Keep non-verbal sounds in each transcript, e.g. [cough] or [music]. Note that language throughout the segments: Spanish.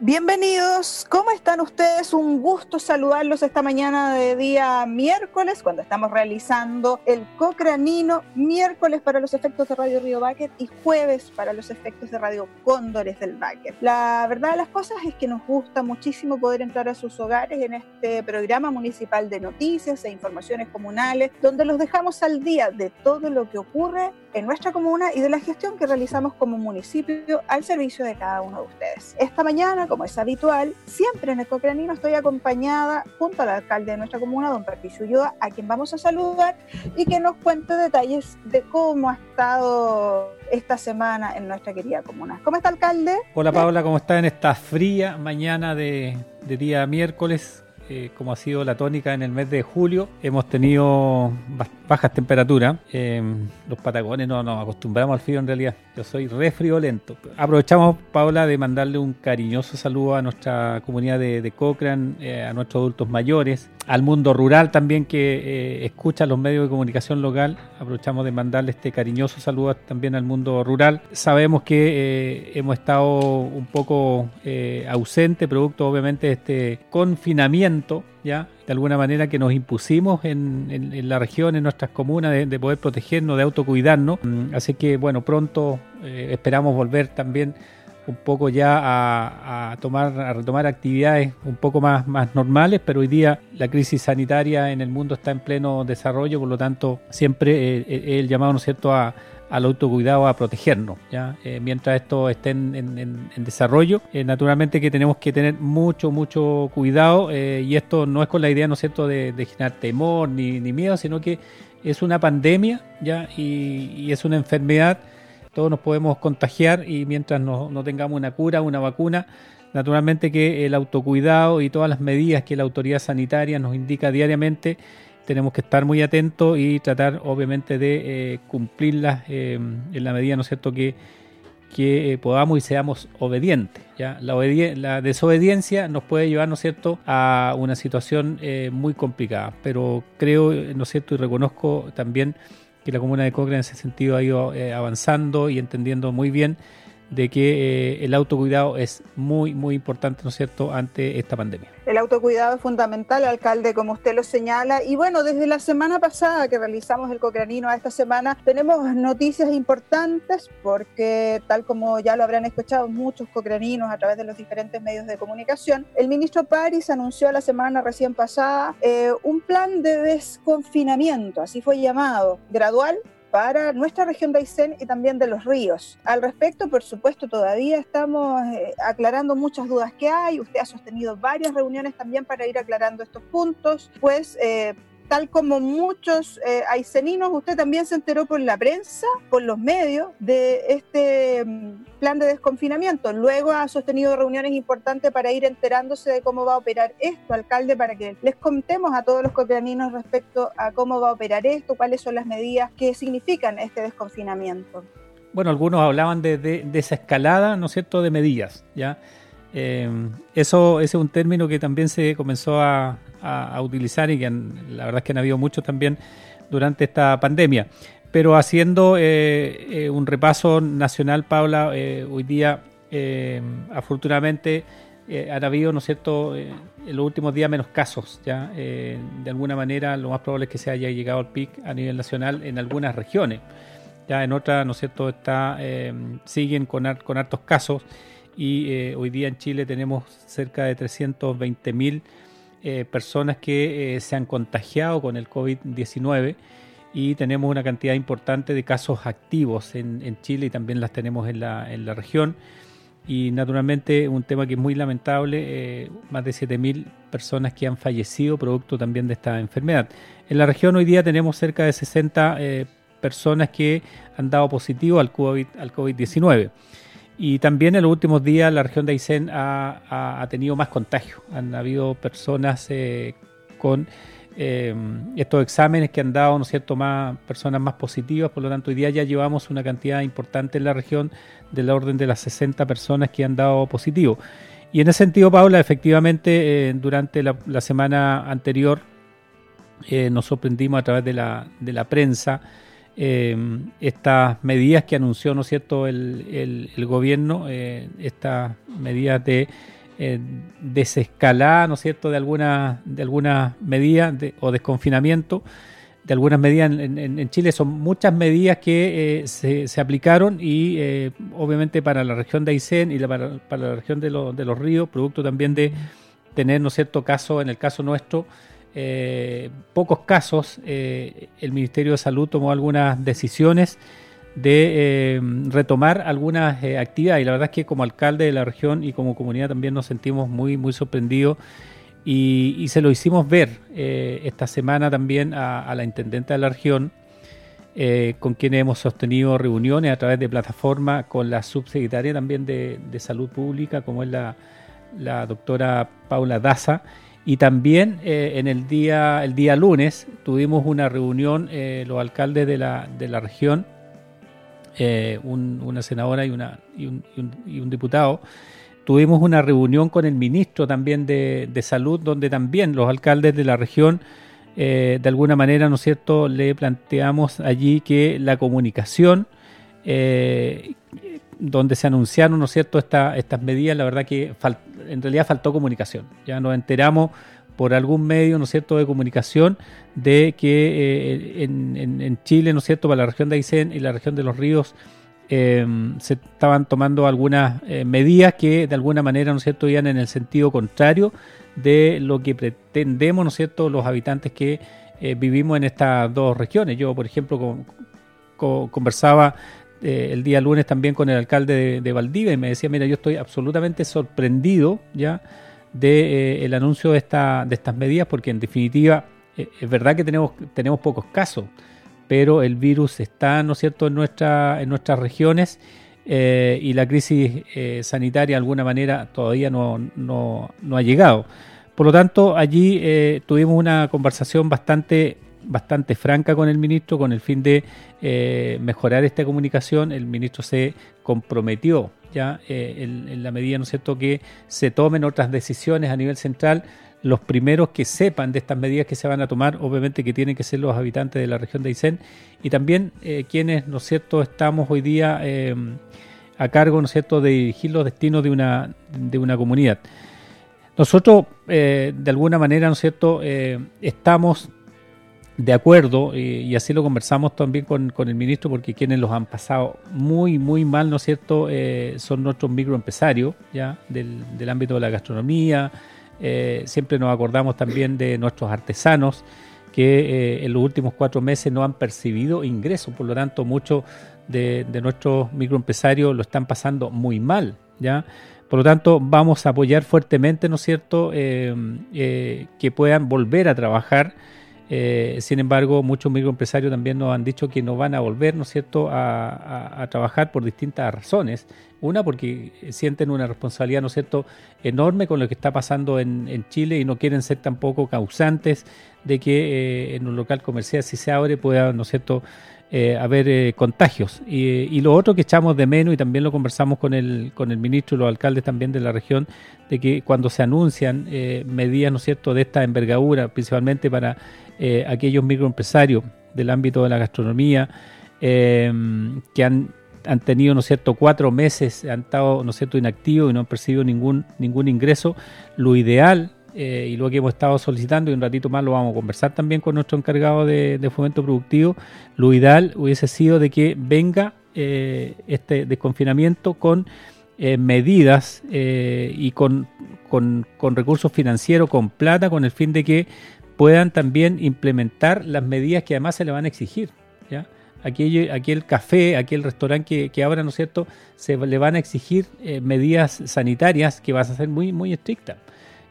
Bienvenidos, ¿cómo están ustedes? Un gusto saludarlos esta mañana de día miércoles, cuando estamos realizando el Cocranino, miércoles para los efectos de Radio Río Báquet y jueves para los efectos de Radio Cóndores del Báquet. La verdad de las cosas es que nos gusta muchísimo poder entrar a sus hogares en este programa municipal de noticias e informaciones comunales, donde los dejamos al día de todo lo que ocurre en nuestra comuna y de la gestión que realizamos como municipio al servicio de cada uno de ustedes. Esta mañana, como es habitual, siempre en el estoy acompañada junto al alcalde de nuestra comuna, don Patricio Ulloa, a quien vamos a saludar y que nos cuente detalles de cómo ha estado esta semana en nuestra querida comuna. ¿Cómo está, alcalde? Hola, Paula, ¿cómo está en esta fría mañana de día miércoles? Eh, como ha sido la tónica en el mes de julio, hemos tenido bajas temperaturas. Eh, los patagones no nos acostumbramos al frío en realidad. Yo soy re friolento. Aprovechamos, Paula, de mandarle un cariñoso saludo a nuestra comunidad de, de Cochrane, eh, a nuestros adultos mayores, al mundo rural también que escucha los medios de comunicación local. Aprovechamos de mandarle este cariñoso saludo también al mundo rural. Sabemos que hemos estado un poco ausente, producto obviamente de este confinamiento ya de alguna manera que nos impusimos en, la región, en nuestras comunas, de, poder protegernos, de autocuidarnos. Mm, así que bueno, pronto eh, esperamos volver también un poco ya a, tomar, a retomar actividades un poco más, más normales, pero hoy día la crisis sanitaria en el mundo está en pleno desarrollo, por lo tanto siempre eh, eh, el llamado, ¿no es cierto?, a, al autocuidado a protegernos. ¿ya? Eh, mientras esto esté en, desarrollo, eh, naturalmente que tenemos que tener mucho, mucho cuidado eh, y esto no es con la idea, ¿no de, generar temor ni, miedo, sino que es una pandemia ¿ya? Y, es una enfermedad, todos nos podemos contagiar y mientras no, no tengamos una cura, una vacuna, naturalmente que el autocuidado y todas las medidas que la autoridad sanitaria nos indica diariamente, tenemos que estar muy atentos y tratar obviamente de eh, cumplirlas eh, en la medida, ¿no es cierto?, que, que eh, podamos y seamos obedientes. ¿ya? La, la, desobediencia nos puede llevar, ¿no es cierto?, a una situación muy complicada, pero creo, ¿no es cierto?, y reconozco también que la comuna de Cochrane en ese sentido ha ido avanzando y entendiendo muy bien de que eh, el autocuidado es muy, muy importante, ¿no es cierto?, ante esta pandemia. El autocuidado es fundamental, alcalde, como usted lo señala. Y bueno, desde la semana pasada que realizamos el Cocranino a esta semana, tenemos noticias importantes porque, tal como ya lo habrán escuchado muchos cocraninos a través de los diferentes medios de comunicación, el ministro París anunció la semana recién pasada eh, un plan de desconfinamiento, así fue llamado, gradual para nuestra región de Aysén y también de los ríos. Al respecto, por supuesto, todavía estamos eh, aclarando muchas dudas que hay. Usted ha sostenido varias reuniones también para ir aclarando estos puntos, pues eh, tal como muchos eh, aiceninos, usted también se enteró por la prensa, por los medios, de este mm, plan de desconfinamiento. Luego ha sostenido reuniones importantes para ir enterándose de cómo va a operar esto, alcalde, para que les contemos a todos los copianinos respecto a cómo va a operar esto, cuáles son las medidas que significan este desconfinamiento. Bueno, algunos hablaban de, de, esa escalada, ¿no es cierto?, de medidas, ¿ya? Eh, eso ese es un término que también se comenzó a, utilizar y que la verdad es que han habido muchos también durante esta pandemia. Pero haciendo eh, eh, un repaso nacional, Paula, eh, hoy día afortunadamente han habido, ¿no es cierto?, en los últimos días menos casos, ¿ya? de alguna manera lo más probable es que se haya llegado al pic a nivel nacional en algunas regiones. Ya en otras, ¿no es cierto?, está, siguen con, con hartos casos y hoy día en Chile tenemos cerca de 320 mil eh, personas que eh, se han contagiado con el COVID-19 y tenemos una cantidad importante de casos activos en, Chile y también las tenemos en la, región. Y naturalmente un tema que es muy lamentable, eh, más de 7.000 personas que han fallecido producto también de esta enfermedad. En la región hoy día tenemos cerca de 60 personas que han dado positivo al COVID-19. Al COVID y también en los últimos días la región de Aysén ha, tenido más contagios. Han habido personas eh, con eh, estos exámenes que han dado, ¿no es cierto?, más personas más positivas. Por lo tanto, hoy día ya llevamos una cantidad importante en la región del orden de las 60 personas que han dado positivo. Y en ese sentido, Paula, efectivamente, eh, durante la, semana anterior nos sorprendimos a través de la, de la prensa eh, estas medidas que anunció, ¿no es cierto?, el, el, gobierno, eh, estas medidas de eh, desescalada, ¿no cierto?, de algunas de algunas medidas o desconfinamiento de algunas medidas en, Chile. Son muchas medidas que eh, se, aplicaron y eh, obviamente para la región de Aysén y para, la región de, de, los ríos, producto también de tener, ¿no cierto?, caso, en el caso nuestro, eh, pocos casos, el Ministerio de Salud tomó algunas decisiones de retomar algunas actividades y la verdad es que como alcalde de la región y como comunidad también nos sentimos muy, muy sorprendidos y, se lo hicimos ver eh, esta semana también a, la intendente de la región, eh, con quien hemos sostenido reuniones a través de plataforma con la subsecretaria también de, Salud Pública, como es la, doctora Paula Daza. Y también eh, en el día, el día lunes tuvimos una reunión, los alcaldes de la, de la región, una senadora y, una, y, un, y un diputado, tuvimos una reunión con el ministro también de, Salud, donde también los alcaldes de la región, eh, de alguna manera, ¿no es cierto?, le planteamos allí que la comunicación, eh, donde se anunciaron, ¿no es cierto?, estas medidas, la verdad que en realidad faltó comunicación. Ya nos enteramos por algún medio, ¿no cierto?, de comunicación de que eh, en, en, Chile, ¿no es cierto?, para la región de Aysén y la región de los ríos, Em, se estaban tomando algunas eh, medidas que de alguna manera, ¿no cierto?, iban en el sentido contrario de lo que pretendemos, ¿no es cierto?, los habitantes que eh, vivimos en estas dos regiones. Yo, por ejemplo, conversaba eh, el día lunes también con el alcalde de, Valdivia y me decía, mira, yo estoy absolutamente sorprendido ya de el anuncio de, esta, de estas medidas porque en definitiva es verdad que tenemos, tenemos pocos casos pero el virus está, ¿no es cierto?, en, nuestra, en nuestras regiones eh, y la crisis eh, sanitaria de alguna manera todavía no, no, no, ha llegado. Por lo tanto, allí eh, tuvimos una conversación bastante bastante franca con el ministro con el fin de mejorar esta comunicación. El ministro se comprometió ya en, en, la medida, ¿no cierto?, que se tomen otras decisiones a nivel central los primeros que sepan de estas medidas que se van a tomar, obviamente que tienen que ser los habitantes de la región de Aysén y también eh, quienes, ¿no es cierto?, estamos hoy día eh, a cargo, ¿no cierto?, de dirigir los destinos de una, de una comunidad. Nosotros, eh, de alguna manera, ¿no cierto?, estamos de acuerdo, y así lo conversamos también con, con, el ministro, porque quienes los han pasado muy, muy mal, ¿no es cierto?, son nuestros microempresarios, ¿ya?, del, del ámbito de la gastronomía, eh, siempre nos acordamos también de nuestros artesanos que eh, en los últimos cuatro meses no han percibido ingresos, por lo tanto muchos de, nuestros microempresarios lo están pasando muy mal, ¿ya? Por lo tanto, vamos a apoyar fuertemente, ¿no es cierto?, eh, que puedan volver a trabajar eh, sin embargo, muchos microempresarios también nos han dicho que no van a volver, ¿no cierto?, a, trabajar por distintas razones. Una, porque sienten una responsabilidad, ¿no cierto?, enorme con lo que está pasando en, Chile y no quieren ser tampoco causantes de que eh, en un local comercial, si se abre, pueda, ¿no cierto?, eh, haber contagios. Y, lo otro que echamos de menos, y también lo conversamos con el, con el ministro y los alcaldes también de la región, de que cuando se anuncian medidas, ¿no cierto?, de esta envergadura, principalmente para eh, aquellos microempresarios del ámbito de la gastronomía eh, que han, han tenido, ¿no cierto?, cuatro meses, han estado, ¿no cierto?, inactivos y no han percibido ningún, ningún ingreso. Lo ideal, eh, y lo que hemos estado solicitando, y un ratito más lo vamos a conversar también con nuestro encargado de, fomento productivo, lo ideal hubiese sido de que venga este desconfinamiento con medidas y con, con, con recursos financieros, con plata, con el fin de que puedan también implementar las medidas que además se le van a exigir. ¿ya? Aquel, aquel café, aquel restaurante que, ahora, ¿no es cierto?, se le van a exigir eh, medidas sanitarias que van a ser muy, muy estrictas.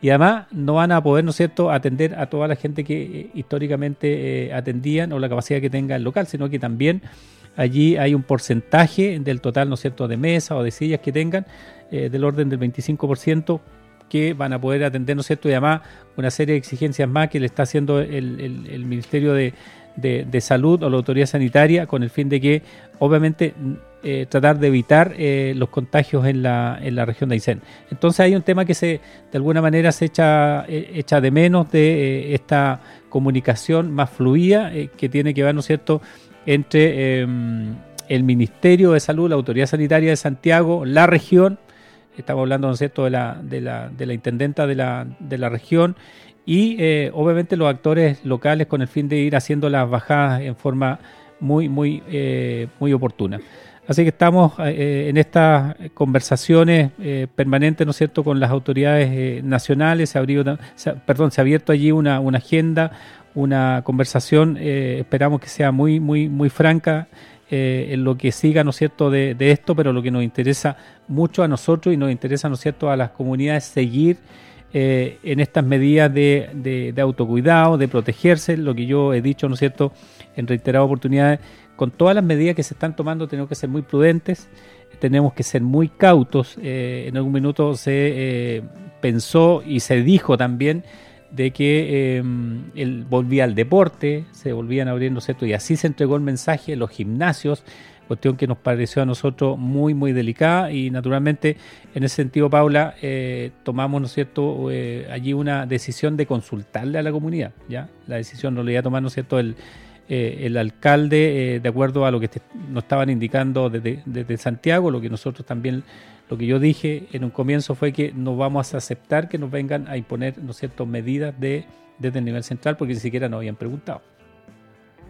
Y además no van a poder, ¿no es cierto?, atender a toda la gente que eh, históricamente eh, atendían o la capacidad que tenga el local, sino que también allí hay un porcentaje del total, ¿no es cierto?, de mesas o de sillas que tengan, del orden del 25% que van a poder atender, ¿no es cierto? Y además una serie de exigencias más que le está haciendo el, Ministerio de, Salud o la Autoridad Sanitaria con el fin de que, obviamente, eh, tratar de evitar eh, los contagios en la, en la región de Aysén. Entonces hay un tema que se de alguna manera se echa, eh, echa de menos de esta comunicación más fluida que tiene que ver, ¿no cierto?, entre em, el Ministerio de Salud, la Autoridad Sanitaria de Santiago, la región, estamos hablando, ¿no cierto?, de la, de la, de la intendenta de la, de la región y obviamente los actores locales con el fin de ir haciendo las bajadas en forma muy, muy, muy oportuna. Así que estamos eh, en estas conversaciones permanentes, ¿no es cierto?, con las autoridades nacionales. Se, abrió, perdón, se ha abierto allí una, agenda, una conversación. esperamos que sea muy, muy, muy franca en lo que siga, ¿no es cierto?, de, de, esto, pero lo que nos interesa mucho a nosotros y nos interesa, ¿no es cierto?, a las comunidades seguir eh, en estas medidas de, autocuidado, de protegerse, lo que yo he dicho, ¿no es cierto?, en reiteradas oportunidades, con todas las medidas que se están tomando tenemos que ser muy prudentes, tenemos que ser muy cautos. Eh, en algún minuto se eh, pensó y se dijo también de que él volvía al deporte, se volvían a abrir, ¿no es cierto? Y así se entregó el mensaje, los gimnasios, cuestión que nos pareció a nosotros muy, muy delicada y naturalmente en ese sentido, Paula, eh, tomamos, ¿no es cierto?, eh, allí una decisión de consultarle a la comunidad, ¿ya? La decisión no le iba a tomar, ¿no es cierto?, el, eh, el alcalde, de acuerdo a lo que nos estaban indicando desde, Santiago, lo que nosotros también, lo que yo dije en un comienzo fue que no vamos a aceptar que nos vengan a imponer, ¿no cierto?, medidas de, desde el nivel central porque ni siquiera nos habían preguntado.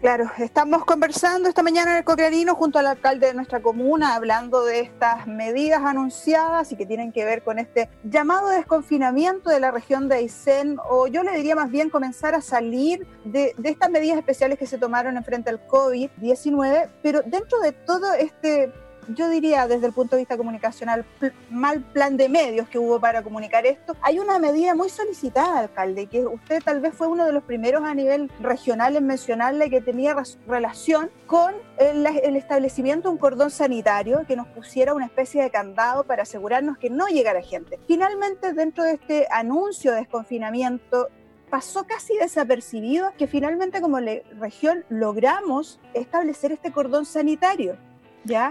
Claro, estamos conversando esta mañana en el Cocreanino junto al alcalde de nuestra comuna, hablando de estas medidas anunciadas y que tienen que ver con este llamado desconfinamiento de la región de Aysén, o yo le diría más bien comenzar a salir de, de estas medidas especiales que se tomaron en frente al COVID-19, pero dentro de todo este yo diría desde el punto de vista comunicacional, mal plan de medios que hubo para comunicar esto. Hay una medida muy solicitada, alcalde, que usted tal vez fue uno de los primeros a nivel regional en mencionarle que tenía relación con el, establecimiento de un cordón sanitario que nos pusiera una especie de candado para asegurarnos que no llegara gente. Finalmente, dentro de este anuncio de desconfinamiento, pasó casi desapercibido que finalmente como región logramos establecer este cordón sanitario.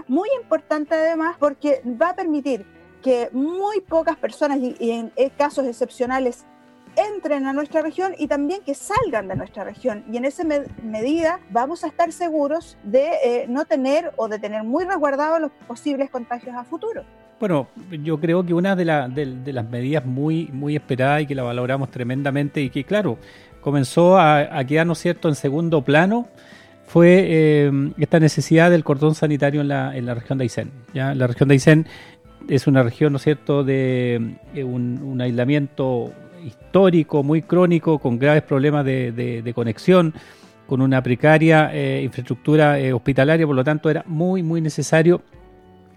Muy importante además porque va a permitir que muy pocas personas y, en casos excepcionales entren a nuestra región y también que salgan de nuestra región. Y en esa medida vamos a estar seguros de eh, no tener o de tener muy resguardados los posibles contagios a futuro. Bueno, yo creo que una de, las medidas muy, muy esperadas y que la valoramos tremendamente y que, claro, comenzó a, a quedar, ¿no cierto?, en segundo plano fue eh, esta necesidad del cordón sanitario en la, en la región de Aysén. ¿ya? La región de Aysén es una región, ¿no es cierto?, de eh, un, aislamiento histórico, muy crónico, con graves problemas de, conexión, con una precaria eh, infraestructura hospitalaria, por lo tanto era muy, muy necesario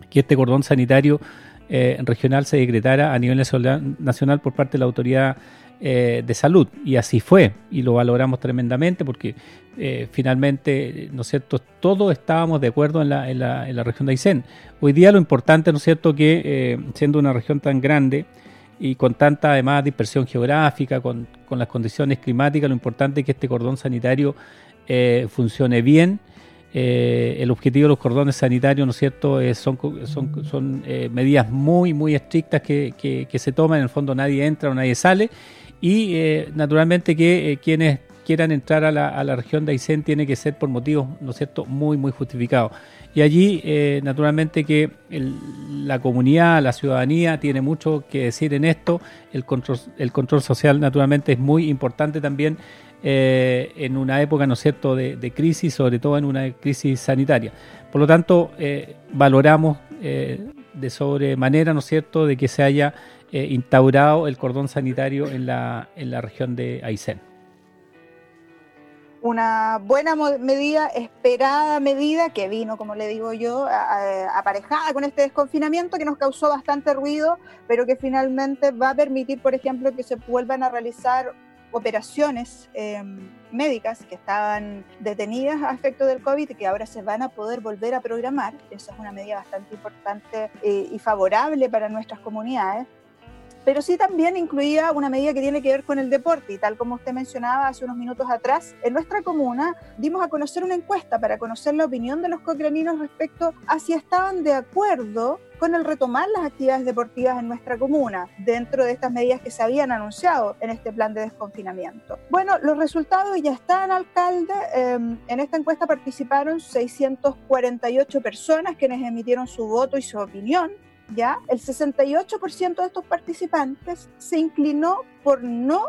que este cordón sanitario regional se decretara a nivel nacional por parte de la autoridad eh, de salud. Y así fue, y lo valoramos tremendamente porque eh, finalmente, ¿no es cierto?, todos estábamos de acuerdo en la, en la, en la región de Aysén. Hoy día lo importante, ¿no es cierto?, que eh, siendo una región tan grande y con tanta además dispersión geográfica, con, con las condiciones climáticas, lo importante es que este cordón sanitario funcione bien. el objetivo de los cordones sanitarios, ¿no es cierto?, son, son, son medidas muy, muy estrictas que, que, que, se toman. En el fondo nadie entra o nadie sale y eh, naturalmente que eh, quienes quieran entrar a la, a la, región de Aysén tiene que ser por motivos, ¿no cierto?, muy, muy justificados. Y allí, eh, naturalmente que la comunidad, la ciudadanía tiene mucho que decir en esto. El control, el control social, naturalmente, es muy importante también en una época, ¿no es cierto?, de, de, crisis, sobre todo en una crisis sanitaria. Por lo tanto, valoramos de sobremanera, ¿no es cierto?, de que se haya eh, instaurado el cordón sanitario en la, en la región de Aysén. Una buena medida, esperada medida que vino, como le digo yo, aparejada con este desconfinamiento que nos causó bastante ruido, pero que finalmente va a permitir, por ejemplo, que se vuelvan a realizar operaciones em, médicas que estaban detenidas a efecto del COVID y que ahora se van a poder volver a programar. Esa es una medida bastante importante eh, y favorable para nuestras comunidades pero sí también incluía una medida que tiene que ver con el deporte y tal como usted mencionaba hace unos minutos atrás, en nuestra comuna dimos a conocer una encuesta para conocer la opinión de los cocraninos respecto a si estaban de acuerdo con el retomar las actividades deportivas en nuestra comuna dentro de estas medidas que se habían anunciado en este plan de desconfinamiento. Bueno, los resultados ya están, alcalde. Em, en esta encuesta participaron 648 personas quienes emitieron su voto y su opinión ya el 68% de estos participantes se inclinó por no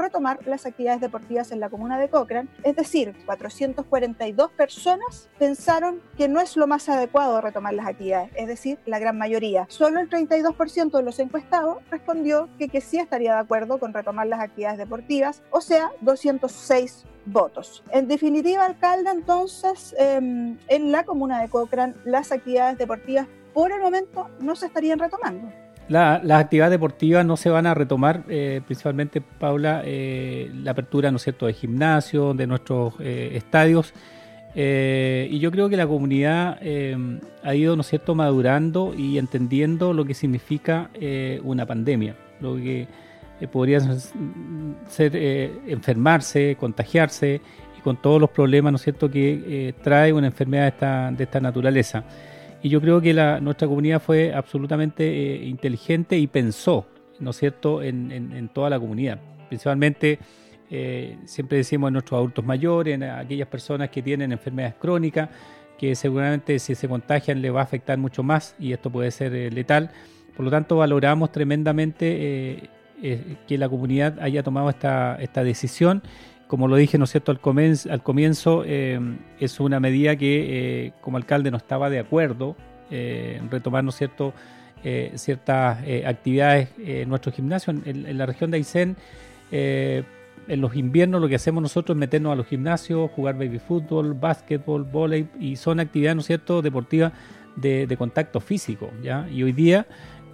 retomar las actividades deportivas en la comuna de Cochrane, es decir, 442 personas pensaron que no es lo más adecuado retomar las actividades, es decir, la gran mayoría. Solo el 32% de los encuestados respondió que, que sí estaría de acuerdo con retomar las actividades deportivas, o sea, 206 votos. En definitiva, alcalde, entonces, em, en la comuna de Cochrane, las actividades deportivas por el momento no se estarían retomando las actividades deportivas no se van a retomar, eh, principalmente, Paula, eh, la apertura, ¿no es cierto?, de gimnasio, de nuestros eh, estadios. y yo creo que la comunidad ha ido, ¿no es cierto?, madurando y entendiendo lo que significa una pandemia, lo que podría ser enfermarse, contagiarse y con todos los problemas, ¿no es cierto?, que trae una enfermedad de esta, de esta naturaleza. Y yo creo que la, nuestra comunidad fue absolutamente eh, inteligente y pensó, ¿no es cierto?, en, toda la comunidad. Principalmente, eh, siempre decimos en nuestros adultos mayores, en aquellas personas que tienen enfermedades crónicas, que seguramente si se contagian le va a afectar mucho más y esto puede ser eh, letal. Por lo tanto, valoramos tremendamente que la comunidad haya tomado esta, esta decisión como lo dije, ¿no cierto?, al comienzo, al comienzo eh, es una medida que eh, como alcalde no estaba de acuerdo eh, en retomar, ¿no cierto?, ciertas actividades en nuestro gimnasio. En, la región de Aysén, en los inviernos lo que hacemos nosotros es meternos a los gimnasios, jugar baby fútbol, básquetbol, volei, y son actividades, ¿no es cierto?, deportivas de, de contacto físico, ¿ya? Y hoy día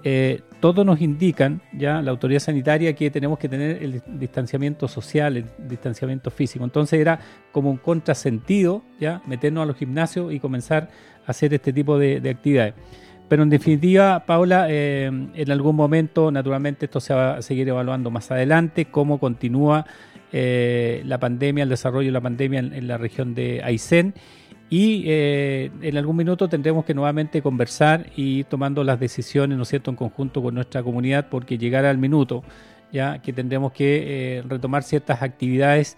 eh, todos nos indican, ya la autoridad sanitaria, que tenemos que tener el distanciamiento social, el distanciamiento físico. Entonces era como un contrasentido, ya meternos a los gimnasios y comenzar a hacer este tipo de, actividades. Pero en definitiva, Paula, eh, en algún momento, naturalmente, esto se va a seguir evaluando más adelante, cómo continúa eh, la pandemia, el desarrollo de la pandemia en, en la región de Aysén y eh, en algún minuto tendremos que nuevamente conversar y tomando las decisiones, ¿no es cierto?, en conjunto con nuestra comunidad, porque llegará el minuto ya que tendremos que eh, retomar ciertas actividades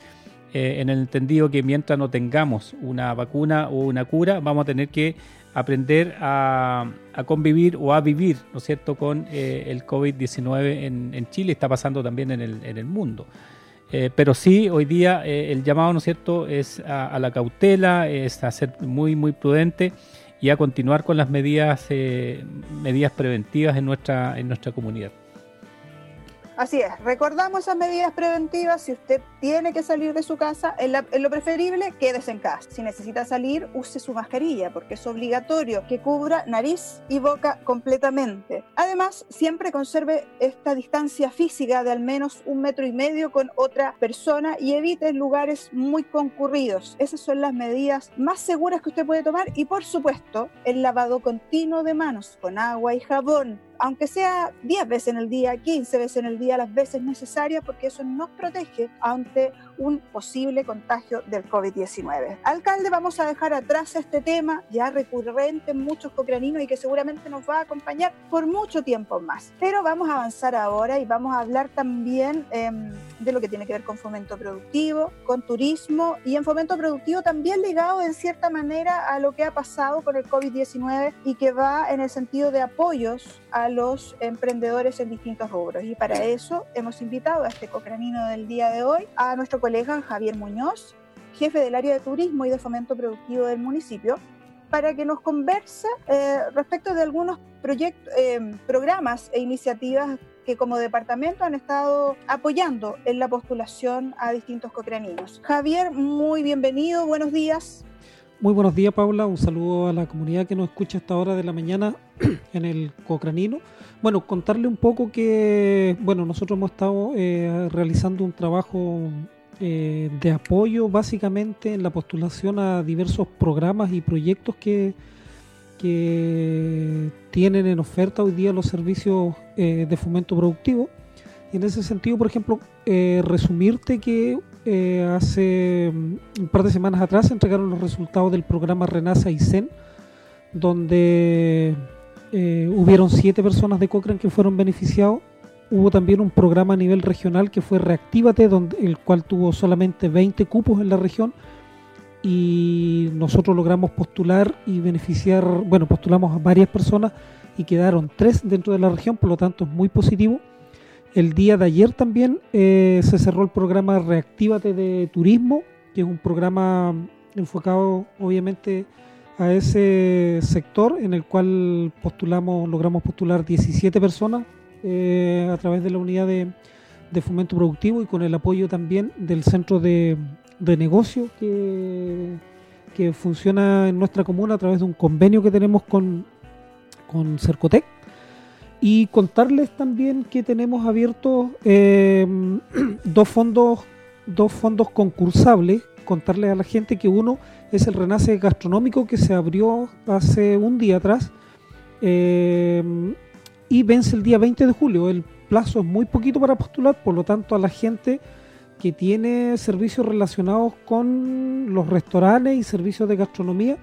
eh, en el entendido que mientras no tengamos una vacuna o una cura, vamos a tener que aprender a, convivir o a vivir, ¿no es cierto?, con el COVID-19 en, en, Chile, está pasando también en el, en el mundo. Eh, pero sí, hoy día eh, el llamado, ¿no es cierto?, es a, la cautela, es a ser muy, muy prudente y a continuar con las medidas, eh, medidas preventivas en nuestra, en nuestra comunidad. Así es, recordamos esas medidas preventivas. Si usted tiene que salir de su casa, en, lo preferible, quédese en casa. Si necesita salir, use su mascarilla, porque es obligatorio que cubra nariz y boca completamente. Además, siempre conserve esta distancia física de al menos un metro y medio con otra persona y evite lugares muy concurridos. Esas son las medidas más seguras que usted puede tomar y, por supuesto, el lavado continuo de manos con agua y jabón aunque sea 10 veces en el día, 15 veces en el día, las veces necesarias, porque eso nos protege ante un posible contagio del COVID-19. Alcalde, vamos a dejar atrás este tema ya recurrente en muchos cocraninos y que seguramente nos va a acompañar por mucho tiempo más. Pero vamos a avanzar ahora y vamos a hablar también em, de lo que tiene que ver con fomento productivo, con turismo y en fomento productivo también ligado en cierta manera a lo que ha pasado con el COVID-19 y que va en el sentido de apoyos a los emprendedores en distintos rubros. Y para eso hemos invitado a este cocranino del día de hoy a nuestro colega Javier Muñoz, jefe del área de turismo y de fomento productivo del municipio, para que nos converse eh, respecto de algunos proyectos, eh, programas e iniciativas que como departamento han estado apoyando en la postulación a distintos cocraninos. Javier, muy bienvenido, buenos días. Muy buenos días, Paula. Un saludo a la comunidad que nos escucha a esta hora de la mañana [clears throat] en el Cocranino. Bueno, contarle un poco que, bueno, nosotros hemos estado eh, realizando un trabajo eh, de apoyo básicamente en la postulación a diversos programas y proyectos que, que tienen en oferta hoy día los servicios eh, de fomento productivo. Y en ese sentido, por ejemplo, eh, resumirte que hace mm, un par de semanas atrás entregaron los resultados del programa Renaza ICEN, donde hubieron siete personas de Cochrane que fueron beneficiados hubo también un programa a nivel regional que fue Reactívate, donde, el cual tuvo solamente 20 cupos en la región y nosotros logramos postular y beneficiar, bueno, postulamos a varias personas y quedaron tres dentro de la región, por lo tanto es muy positivo. El día de ayer también eh, se cerró el programa Reactívate de Turismo, que es un programa enfocado obviamente a ese sector en el cual postulamos, logramos postular 17 personas eh, a través de la unidad de, fomento productivo y con el apoyo también del centro de, negocio que, funciona en nuestra comuna a través de un convenio que tenemos con Cercotec. Y contarles también que tenemos abiertos eh, [clears throat] dos fondos dos fondos concursables. Contarles a la gente que uno es el Renace Gastronómico que se abrió hace un día atrás eh, y vence el día 20 de julio. El plazo es muy poquito para postular, por lo tanto a la gente que tiene servicios relacionados con los restaurantes y servicios de gastronomía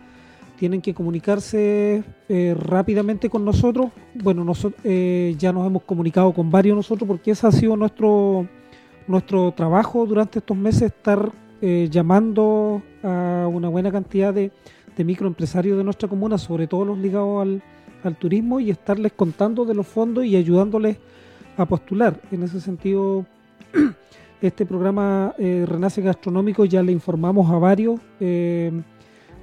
tienen que comunicarse eh, rápidamente con nosotros. Bueno, nosotros eh, ya nos hemos comunicado con varios nosotros porque ese ha sido nuestro nuestro trabajo durante estos meses estar eh, llamando a una buena cantidad de, microempresarios de nuestra comuna, sobre todo los ligados al, turismo, y estarles contando de los fondos y ayudándoles a postular. En ese sentido, [clears throat] este programa Renace Gastronómico ya le informamos a varios.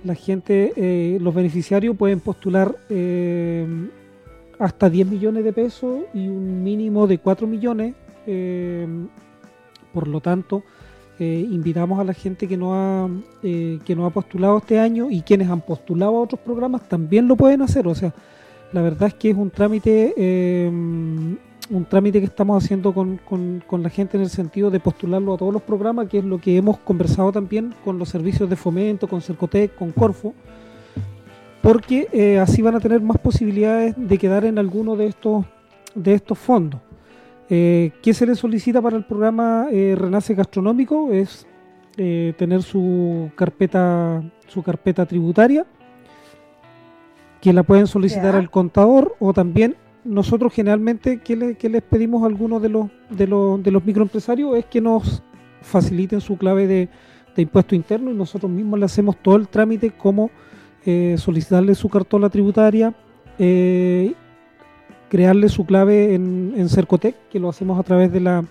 La gente, los beneficiarios pueden postular hasta 10 millones de pesos y un mínimo de 4 millones. Por lo tanto, eh, invitamos a la gente que no ha eh, que no ha postulado este año y quienes han postulado a otros programas también lo pueden hacer. O sea, la verdad es que es un trámite eh, un trámite que estamos haciendo con, con, la gente en el sentido de postularlo a todos los programas, que es lo que hemos conversado también con los servicios de fomento, con Cercotec, con Corfo, porque así van a tener más posibilidades de quedar en alguno de estos de estos fondos. Eh, ¿Qué se le solicita para el programa eh, Renace Gastronómico? Es eh, tener su carpeta, su carpeta tributaria, que la pueden solicitar al contador o también nosotros generalmente que, les pedimos a algunos de los, de, los, de los microempresarios es que nos faciliten su clave de, impuesto interno y nosotros mismos le hacemos todo el trámite como solicitarle su cartola tributaria crearle su clave en, en Cercotec, que lo hacemos a través de la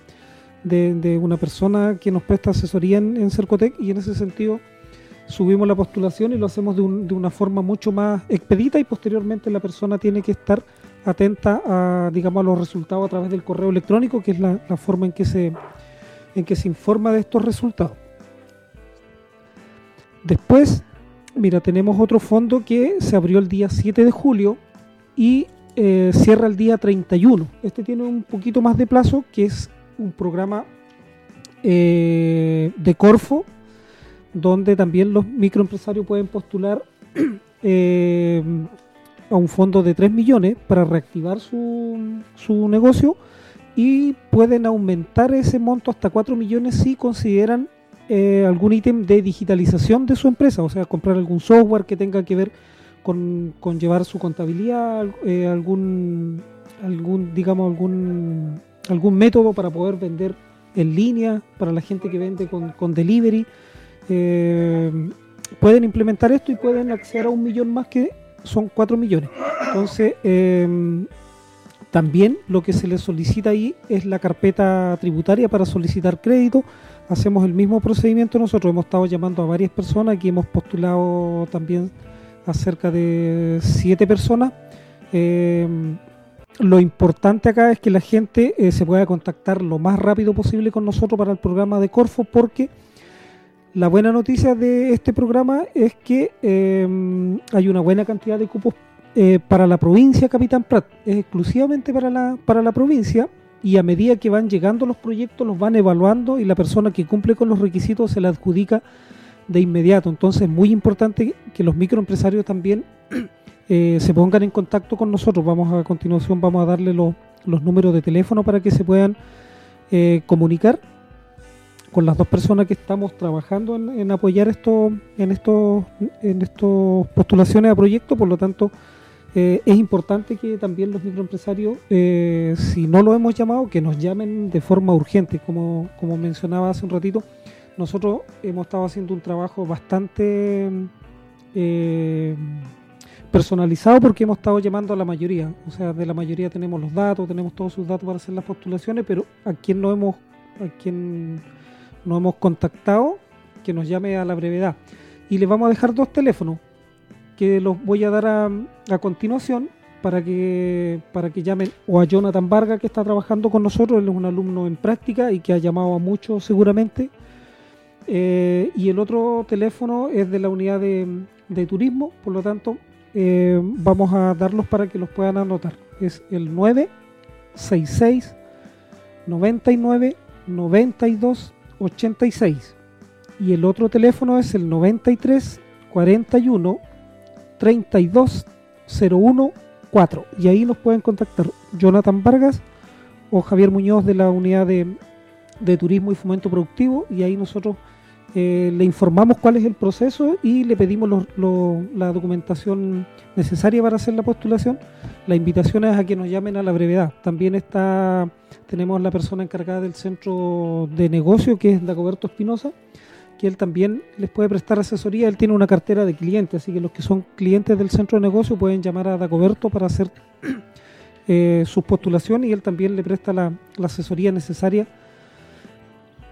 de, una persona que nos presta asesoría en, Cercotec y en ese sentido subimos la postulación y lo hacemos de, una forma mucho más expedita y posteriormente la persona tiene que estar atenta a digamos a los resultados a través del correo electrónico que es la, forma en que se en que se informa de estos resultados después mira tenemos otro fondo que se abrió el día 7 de julio y eh, cierra el día 31. Este tiene un poquito más de plazo, que es un programa eh, de Corfo, donde también los microempresarios pueden postular [clears throat] eh, a un fondo de 3 millones para reactivar su, su negocio y pueden aumentar ese monto hasta 4 millones si consideran algún ítem de digitalización de su empresa, o sea, comprar algún software que tenga que ver con, con llevar su contabilidad, eh, algún, algún, digamos, algún, algún método para poder vender en línea para la gente que vende con, delivery. Eh, pueden implementar esto y pueden acceder a un millón más que son cuatro millones. Entonces, em, también lo que se les solicita ahí es la carpeta tributaria para solicitar crédito. Hacemos el mismo procedimiento nosotros. Hemos estado llamando a varias personas que hemos postulado también a cerca de siete personas. Eh, lo importante acá es que la gente eh, se pueda contactar lo más rápido posible con nosotros para el programa de Corfo porque la buena noticia de este programa es que eh, hay una buena cantidad de cupos para la provincia Capitán Prat, es exclusivamente para la, para la provincia y a medida que van llegando los proyectos los van evaluando y la persona que cumple con los requisitos se le adjudica de inmediato. Entonces es muy importante que los microempresarios también [clears throat] eh, se pongan en contacto con nosotros. Vamos a, continuación vamos a darle los números de teléfono para que se puedan eh, comunicar con las dos personas que estamos trabajando en, apoyar esto, en estos en estos postulaciones a proyectos. Por lo tanto, eh, es importante que también los microempresarios, si no lo hemos llamado, que nos llamen de forma urgente, como, como mencionaba hace un ratito nosotros hemos estado haciendo un trabajo bastante eh, personalizado porque hemos estado llamando a la mayoría. O sea, de la mayoría tenemos los datos, tenemos todos sus datos para hacer las postulaciones, pero a quien no hemos, a quien no hemos contactado, que nos llame a la brevedad. Y les vamos a dejar dos teléfonos que los voy a dar a, a continuación para que para que llamen o a Jonathan Vargas que está trabajando con nosotros, él es un alumno en práctica y que ha llamado a muchos seguramente. Eh, y el otro teléfono es de la unidad de, de turismo, por lo tanto eh, vamos a darlos para que los puedan anotar. Es el 966 99 92 86 y el otro teléfono es el 93 41 32 01 4 y ahí nos pueden contactar Jonathan Vargas o Javier Muñoz de la unidad de, de turismo y fomento productivo y ahí nosotros eh, le informamos cuál es el proceso y le pedimos la documentación necesaria para hacer la postulación. La invitación es a que nos llamen a la brevedad. También está tenemos la persona encargada del centro de negocio, que es Dagoberto Espinosa, que él también les puede prestar asesoría. Él tiene una cartera de clientes, así que los que son clientes del centro de negocio pueden llamar a Dagoberto para hacer [clears throat] eh, sus postulaciones y él también le presta la asesoría necesaria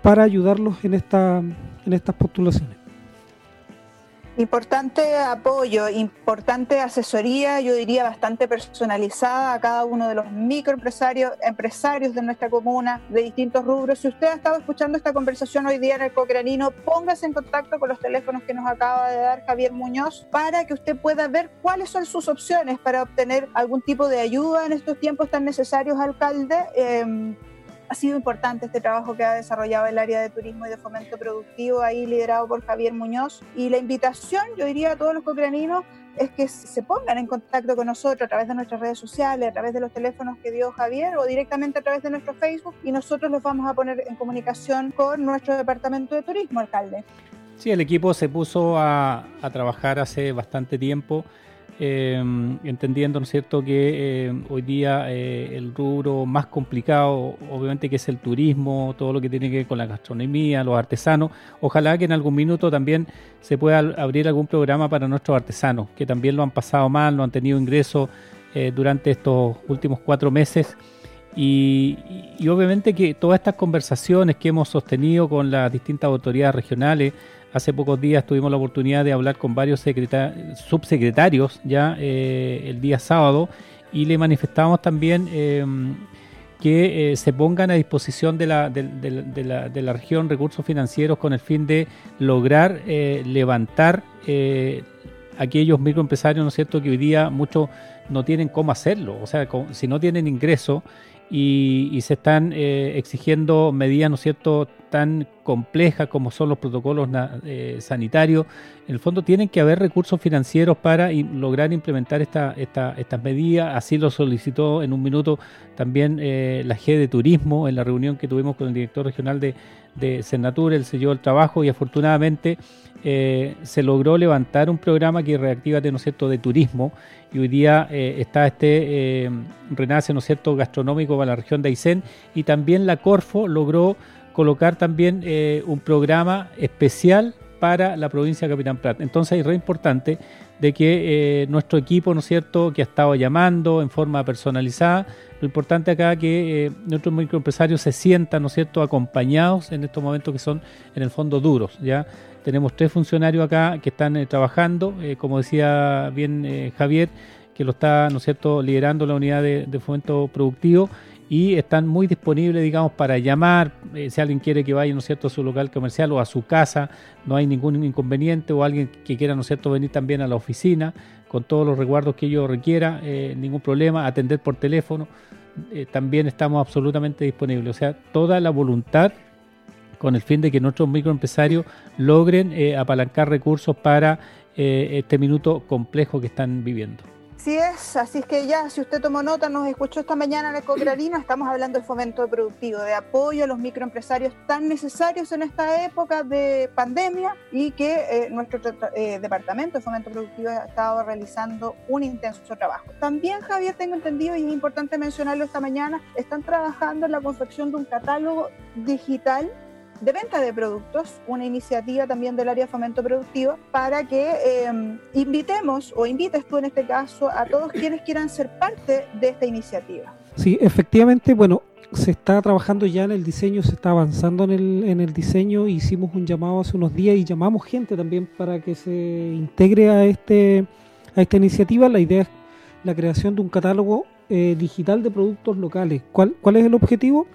para ayudarlos en, esta, en estas postulaciones. Importante apoyo, importante asesoría, yo diría bastante personalizada a cada uno de los microempresarios, empresarios de nuestra comuna, de distintos rubros. Si usted ha estado escuchando esta conversación hoy día en el Cocranino, póngase en contacto con los teléfonos que nos acaba de dar Javier Muñoz para que usted pueda ver cuáles son sus opciones para obtener algún tipo de ayuda en estos tiempos tan necesarios, alcalde. Eh, ha sido importante este trabajo que ha desarrollado el área de turismo y de fomento productivo, ahí liderado por Javier Muñoz. Y la invitación, yo diría a todos los cocraninos, es que se pongan en contacto con nosotros a través de nuestras redes sociales, a través de los teléfonos que dio Javier o directamente a través de nuestro Facebook y nosotros los vamos a poner en comunicación con nuestro departamento de turismo, alcalde. Sí, el equipo se puso a, a trabajar hace bastante tiempo eh, entendiendo, ¿no es cierto?, que eh, hoy día eh, el rubro más complicado, obviamente, que es el turismo, todo lo que tiene que ver con la gastronomía, los artesanos. Ojalá que en algún minuto también se pueda abrir algún programa para nuestros artesanos, que también lo han pasado mal, no han tenido ingresos eh, durante estos últimos cuatro meses. Y, obviamente que todas estas conversaciones que hemos sostenido con las distintas autoridades regionales, Hace pocos días tuvimos la oportunidad de hablar con varios subsecretarios ya eh, el día sábado y le manifestamos también em, que eh, se pongan a disposición de la, de, la, de la, región recursos financieros con el fin de lograr eh, levantar aquellos microempresarios, ¿no es cierto?, que hoy día muchos no tienen cómo hacerlo. O sea, si no tienen ingreso y, y se están exigiendo medidas, ¿no es cierto?, tan complejas como son los protocolos eh, sanitarios, en el fondo tienen que haber recursos financieros para lograr implementar esta, esta, estas medidas. Así lo solicitó en un minuto también eh, la G de Turismo en la reunión que tuvimos con el director regional de, de Senatur, él se llevó el trabajo y afortunadamente eh, se logró levantar un programa que reactiva ¿no cierto?, de turismo y hoy día está este renace, ¿no es cierto?, gastronómico para la región de Aysén y también la Corfo logró colocar también eh, un programa especial para la provincia de Capitán Prat. Entonces es re importante de que eh, nuestro equipo, ¿no es cierto?, que ha estado llamando en forma personalizada, lo importante acá que eh, nuestros microempresarios se sientan, ¿no es cierto?, acompañados en estos momentos que son en el fondo duros, ¿ya? Tenemos tres funcionarios acá que están trabajando, como decía bien Javier, que lo está, ¿no cierto?, liderando la unidad de fomento productivo y están muy disponibles, digamos, para llamar, eh, si alguien quiere que vaya, ¿no cierto?, a su local comercial o a su casa, no hay ningún inconveniente, o alguien que quiera, ¿no cierto?, venir también a la oficina con todos los resguardos que ello requiera, eh, ningún problema, atender por teléfono, eh, también estamos absolutamente disponibles, o sea, toda la voluntad con el fin de que nuestros microempresarios logren apalancar recursos para este minuto complejo que están viviendo. Así es, así es que ya, si usted tomó nota, nos escuchó esta mañana en el estamos hablando de fomento productivo, de apoyo a los microempresarios tan necesarios en esta época de pandemia y que eh, nuestro eh, departamento de fomento productivo ha estado realizando un intenso trabajo. También, Javier, tengo entendido, y es importante mencionarlo esta mañana, están trabajando en la confección de un catálogo digital de venta de productos, una iniciativa también del área de fomento productivo, para que em, invitemos o invites tú en este caso a todos quienes quieran ser parte de esta iniciativa. Sí, efectivamente, bueno, se está trabajando ya en el diseño, se está avanzando en el, en el diseño, hicimos un llamado hace unos días y llamamos gente también para que se integre a, este, a esta iniciativa. La idea es la creación de un catálogo eh, digital de productos locales. ¿Cuál, ¿Cuál es el objetivo?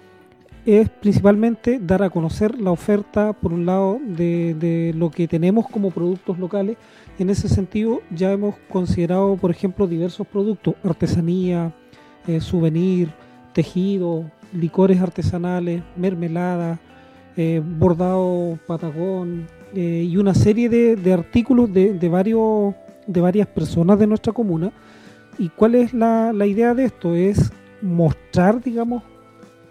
Es principalmente dar a conocer la oferta, por un lado, de, de lo que tenemos como productos locales. En ese sentido, ya hemos considerado, por ejemplo, diversos productos, artesanía, eh, souvenir, tejido, licores artesanales, mermelada, eh, bordado patagón eh, y una serie de, artículos de, varios, de varias personas de nuestra comuna. ¿Y cuál es la, la idea de esto? Es mostrar, digamos,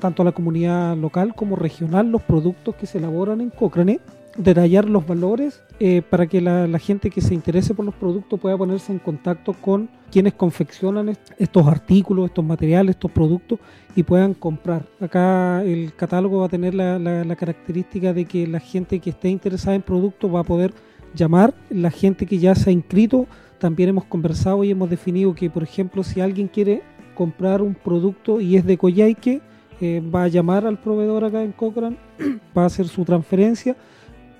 tanto a la comunidad local como regional los productos que se elaboran en Cochrane detallar los valores eh, para que la, gente que se interese por los productos pueda ponerse en contacto con quienes confeccionan estos artículos, estos materiales, estos productos y puedan comprar. Acá el catálogo va a tener la, característica de que la gente que esté interesada en productos va a poder llamar, la gente que ya se ha inscrito, también hemos conversado y hemos definido que, por ejemplo, si alguien quiere comprar un producto y es de Coyhaique, eh, va a llamar al proveedor acá en Cochrane, [clears throat] va a hacer su transferencia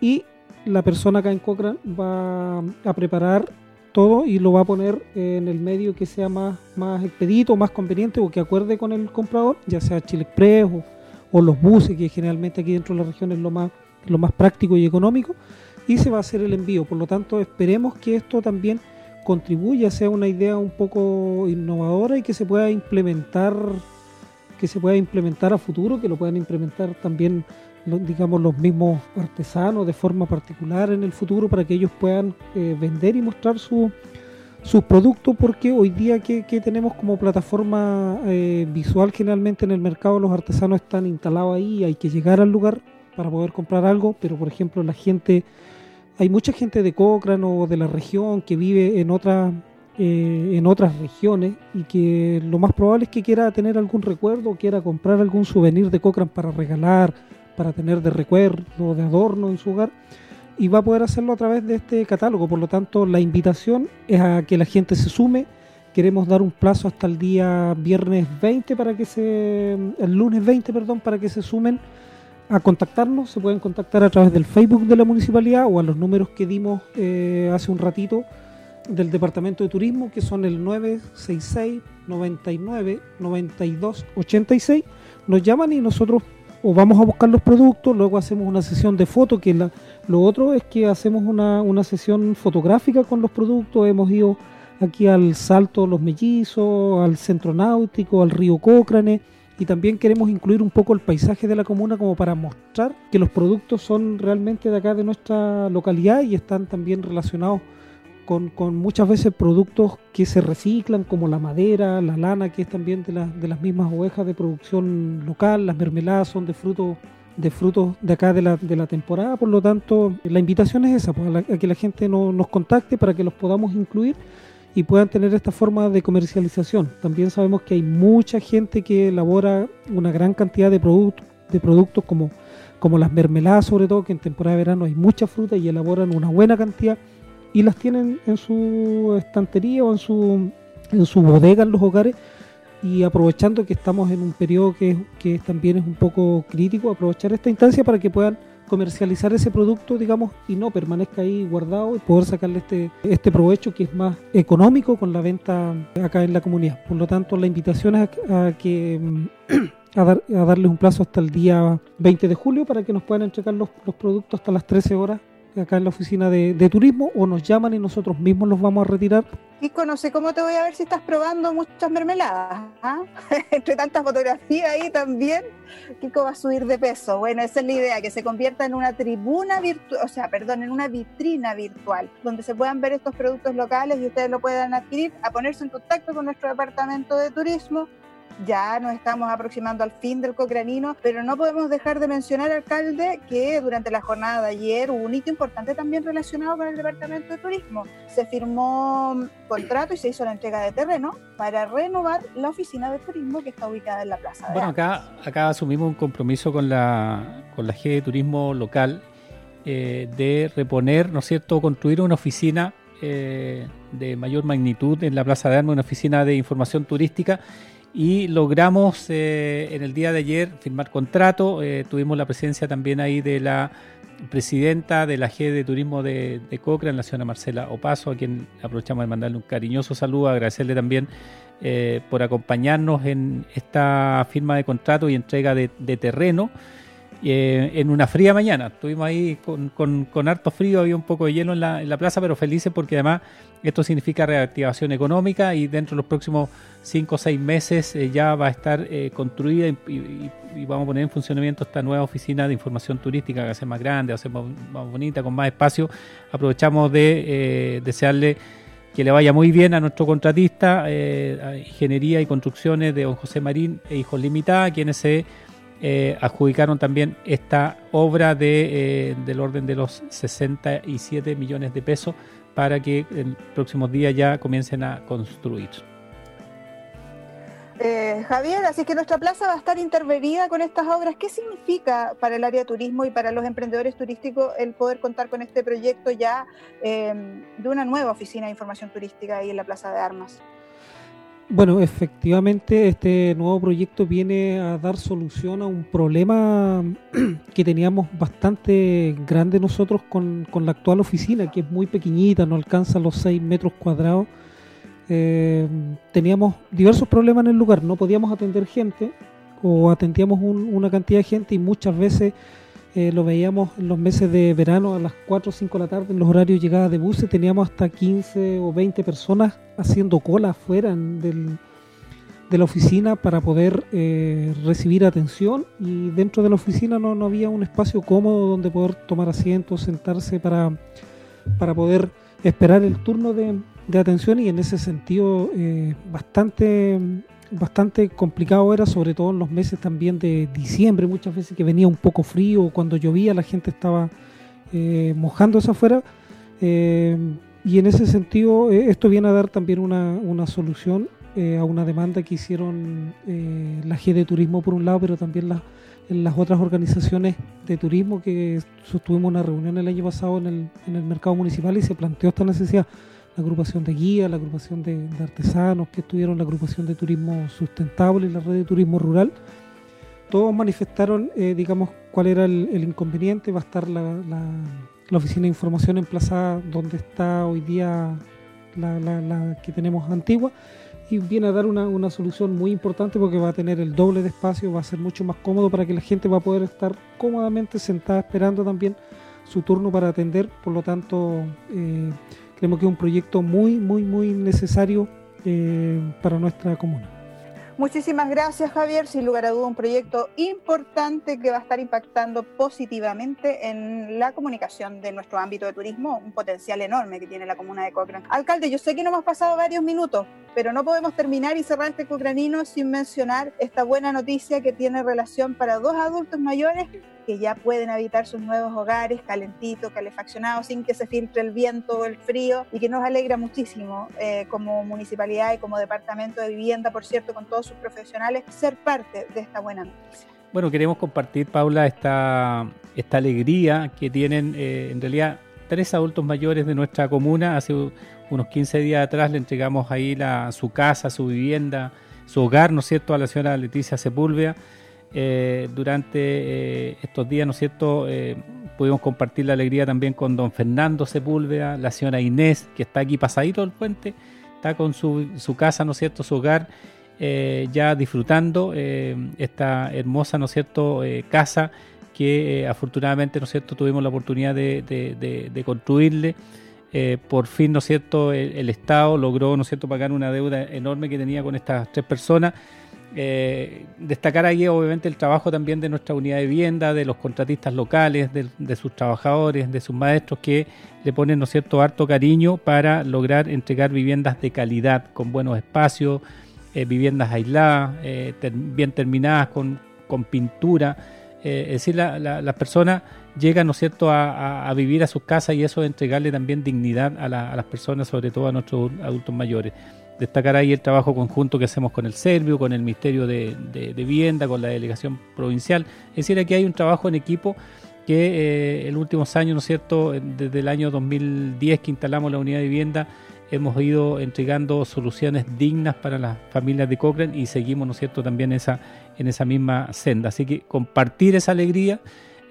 y la persona acá en Cochrane va a preparar todo y lo va a poner en el medio que sea más, más expedito, más conveniente o que acuerde con el comprador, ya sea Chile Express o, los buses, que generalmente aquí dentro de la región es lo más, lo más práctico y económico, y se va a hacer el envío. Por lo tanto, esperemos que esto también contribuya, sea una idea un poco innovadora y que se pueda implementar que se pueda implementar a futuro, que lo puedan implementar también digamos, los mismos artesanos de forma particular en el futuro para que ellos puedan eh, vender y mostrar su, sus productos porque hoy día que, tenemos como plataforma eh, visual generalmente en el mercado los artesanos están instalados ahí, hay que llegar al lugar para poder comprar algo, pero por ejemplo la gente, hay mucha gente de Cochrane o de la región que vive en otras eh, en otras regiones y que lo más probable es que quiera tener algún recuerdo, quiera comprar algún souvenir de Cochrane para regalar, para tener de recuerdo, de adorno en su hogar y va a poder hacerlo a través de este catálogo. Por lo tanto, la invitación es a que la gente se sume. Queremos dar un plazo hasta el día viernes 20 para que se el lunes 20, perdón, para que se sumen a contactarnos. Se pueden contactar a través del Facebook de la municipalidad o a los números que dimos eh, hace un ratito del Departamento de Turismo, que son el 966 99 92 86. Nos llaman y nosotros o vamos a buscar los productos, luego hacemos una sesión de foto, que la, lo otro es que hacemos una, una sesión fotográfica con los productos, hemos ido aquí al Salto Los Mellizos, al Centro Náutico, al río Cócrane, y también queremos incluir un poco el paisaje de la comuna como para mostrar que los productos son realmente de acá de nuestra localidad y están también relacionados con, con, muchas veces productos que se reciclan, como la madera, la lana, que es también de, de las mismas ovejas de producción local, las mermeladas son de frutos de frutos de acá de la, de la temporada, por lo tanto la invitación es esa, pues, a, que la gente no, nos contacte para que los podamos incluir y puedan tener esta forma de comercialización. También sabemos que hay mucha gente que elabora una gran cantidad de, productos de productos como, como las mermeladas, sobre todo, que en temporada de verano hay mucha fruta y elaboran una buena cantidad y las tienen en su estantería o en su, en su bodega en los hogares y aprovechando que estamos en un periodo que, que también es un poco crítico, aprovechar esta instancia para que puedan comercializar ese producto, digamos, y no permanezca ahí guardado y poder sacarle este, este provecho que es más económico con la venta acá en la comunidad. Por lo tanto, la invitación es a, que a, dar, a darles un plazo hasta el día 20 de julio para que nos puedan entregar los, los productos hasta las 13 horas acá en la oficina de, turismo o nos llaman y nosotros mismos los vamos a retirar. Kiko, no sé cómo te voy a ver si estás probando muchas mermeladas. ¿ah? [laughs] Entre tantas fotografías ahí también, Kiko va a subir de peso. Bueno, esa es la idea, que se convierta en una tribuna virtual, o sea, perdón, en una vitrina virtual, donde se puedan ver estos productos locales y ustedes lo puedan adquirir, a ponerse en contacto con nuestro departamento de turismo ya nos estamos aproximando al fin del Cocranino, pero no podemos dejar de mencionar, alcalde, que durante la jornada de ayer hubo un hito importante también relacionado con el Departamento de Turismo. Se firmó contrato y se hizo la entrega de terreno para renovar la oficina de turismo que está ubicada en la plaza. bueno, acá, acá asumimos un compromiso con la, con la G de Turismo local eh, de reponer, ¿no es cierto?, construir una oficina eh, de mayor magnitud en la Plaza de Armas, una oficina de información turística y logramos eh, en el día de ayer firmar contrato. tuvimos la presencia también ahí de la presidenta de la G de Turismo de, de Cochrane, la señora Marcela Opaso, a quien aprovechamos de mandarle un cariñoso saludo, agradecerle también por acompañarnos en esta firma de contrato y entrega de terreno. Eh, en una fría mañana. Estuvimos ahí con, con, harto frío, había un poco de hielo en la, en la, plaza, pero felices porque además esto significa reactivación económica y dentro de los próximos 5 o 6 meses eh, ya va a estar eh, construida y, vamos a poner en funcionamiento esta nueva oficina de información turística que va a ser más grande, va a ser más, bonita, con más espacio. Aprovechamos de desearle que le vaya muy bien a nuestro contratista, Ingeniería y Construcciones de don José Marín e Hijos Limitada, quienes se eh, adjudicaron también esta obra de, eh, del orden de los 67 millones de pesos para que en próximos días ya comiencen a construir. Eh, Javier, así que nuestra plaza va a estar intervenida con estas obras. ¿Qué significa para el área de turismo y para los emprendedores turísticos el poder contar con este proyecto ya de una nueva oficina de información turística ahí en la Plaza de Armas? Bueno, efectivamente este nuevo proyecto viene a dar solución a un problema [clears throat] que teníamos bastante grande nosotros con, la actual oficina, que es muy pequeñita, no alcanza los 6 metros cuadrados. Eh, teníamos diversos problemas en el lugar, no podíamos atender gente o atendíamos una cantidad de gente y muchas veces eh, lo veíamos en los meses de verano a las 4 o 5 de la tarde en los horarios de llegada de buses, teníamos hasta 15 o 20 personas haciendo cola afuera de la oficina para poder eh, recibir atención y dentro de la oficina no, no, había un espacio cómodo donde poder tomar asiento, sentarse para, para poder esperar el turno de, atención y en ese sentido eh, bastante bastante complicado era, sobre todo en los meses también de diciembre, muchas veces que venía un poco frío, cuando llovía la gente estaba eh, mojándose afuera. Eh, y en ese sentido, eh, esto viene a dar también una, una solución eh, a una demanda que hicieron la G de Turismo por un lado, pero también las otras organizaciones de turismo que sostuvimos una reunión el año pasado en el, en el mercado municipal y se planteó esta necesidad la agrupación de guías, la agrupación de, artesanos que estuvieron, la agrupación de turismo sustentable y la red de turismo rural, todos manifestaron, eh, digamos, cuál era el, inconveniente. Va a estar la, la, oficina de información emplazada donde está hoy día la, que tenemos antigua y viene a dar una, una, solución muy importante porque va a tener el doble de espacio, va a ser mucho más cómodo para que la gente va a poder estar cómodamente sentada esperando también su turno para atender. Por lo tanto, eh, Creemos que es un proyecto muy, muy, muy necesario eh, para nuestra comuna. Muchísimas gracias Javier, sin lugar a duda un proyecto importante que va a estar impactando positivamente en la comunicación de nuestro ámbito de turismo, un potencial enorme que tiene la comuna de Cochrane. Alcalde, yo sé que no hemos pasado varios minutos, pero no podemos terminar y cerrar este cocranino sin mencionar esta buena noticia que tiene relación para dos adultos mayores que ya pueden habitar sus nuevos hogares calentitos, calefaccionados, sin que se filtre el viento o el frío y que nos alegra muchísimo eh, como municipalidad y como departamento de vivienda, por cierto, con todos sus profesionales, ser parte de esta buena noticia. Bueno, queremos compartir, Paula, esta, esta alegría que tienen eh, en realidad tres adultos mayores de nuestra comuna. Hace unos 15 días atrás le entregamos ahí la, su casa, su vivienda, su hogar, ¿no es cierto?, a la señora Leticia Sepúlveda eh, durante eh, estos días, ¿no es cierto? Eh, pudimos compartir la alegría también con don Fernando Sepúlveda, la señora Inés, que está aquí pasadito del puente, está con su, su casa, ¿no cierto?, su hogar, ya disfrutando esta hermosa, ¿no es cierto?, casa que afortunadamente, ¿no es cierto?, tuvimos la oportunidad de, construirle. por fin, ¿no cierto?, el, Estado logró, ¿no cierto?, pagar una deuda enorme que tenía con estas tres personas eh, destacar ahí obviamente el trabajo también de nuestra unidad de vivienda, de los contratistas locales, de, sus trabajadores, de sus maestros que le ponen, ¿no cierto?, harto cariño para lograr entregar viviendas de calidad, con buenos espacios, viviendas aisladas, bien terminadas con, con pintura. es decir, las personas llegan, ¿no es cierto?, a, vivir a sus casas y eso es entregarle también dignidad a, las personas, sobre todo a nuestros adultos mayores. Destacar ahí el trabajo conjunto que hacemos con el Servio, con el Ministerio de, Vivienda, con la Delegación Provincial. Es decir, aquí hay un trabajo en equipo que en eh, últimos años, ¿no es cierto?, desde el año 2010 que instalamos la unidad de vivienda, hemos ido entregando soluciones dignas para las familias de Cochrane y seguimos, ¿no es cierto?, también esa, en esa misma senda. Así que compartir esa alegría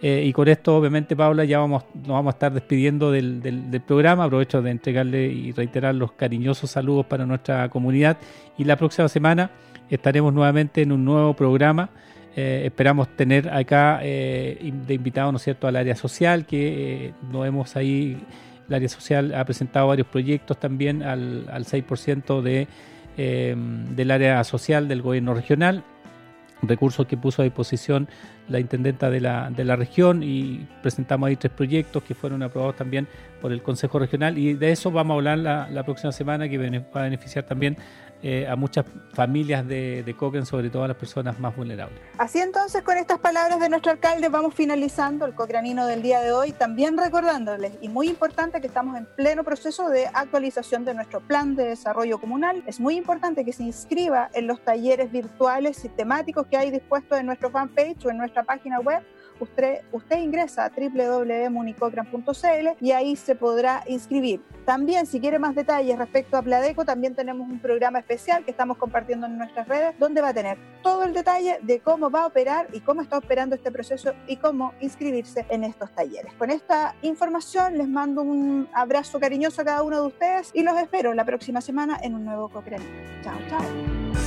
eh, y con esto, obviamente, Paula, ya vamos, nos vamos a estar despidiendo del, programa. Aprovecho de entregarle y reiterar los cariñosos saludos para nuestra comunidad. Y la próxima semana estaremos nuevamente en un nuevo programa. Eh, esperamos tener acá eh, de invitado, ¿no cierto?, al área social, que nos hemos ahí, el área social ha presentado varios proyectos también al, al 6% de, del área social del gobierno regional recursos que puso a disposición la intendenta de la, de la región y presentamos ahí tres proyectos que fueron aprobados también por el Consejo Regional y de eso vamos a hablar la, la próxima semana que va a beneficiar también eh, a muchas familias de, de Cochrane, sobre todo a las personas más vulnerables. Así entonces, con estas palabras de nuestro alcalde, vamos finalizando el cocranino del día de hoy, también recordándoles, y muy importante, que estamos en pleno proceso de actualización de nuestro plan de desarrollo comunal. Es muy importante que se inscriba en los talleres virtuales y temáticos que hay dispuestos en nuestro fanpage o en nuestra página web usted, ingresa a www.municocran.cl y ahí se podrá inscribir. También, si quiere más detalles respecto a Pladeco, también tenemos un programa especial que estamos compartiendo en nuestras redes, donde va a tener todo el detalle de cómo va a operar y cómo está operando este proceso y cómo inscribirse en estos talleres. Con esta información les mando un abrazo cariñoso a cada uno de ustedes y los espero la próxima semana en un nuevo Cochrane. Chao, chao.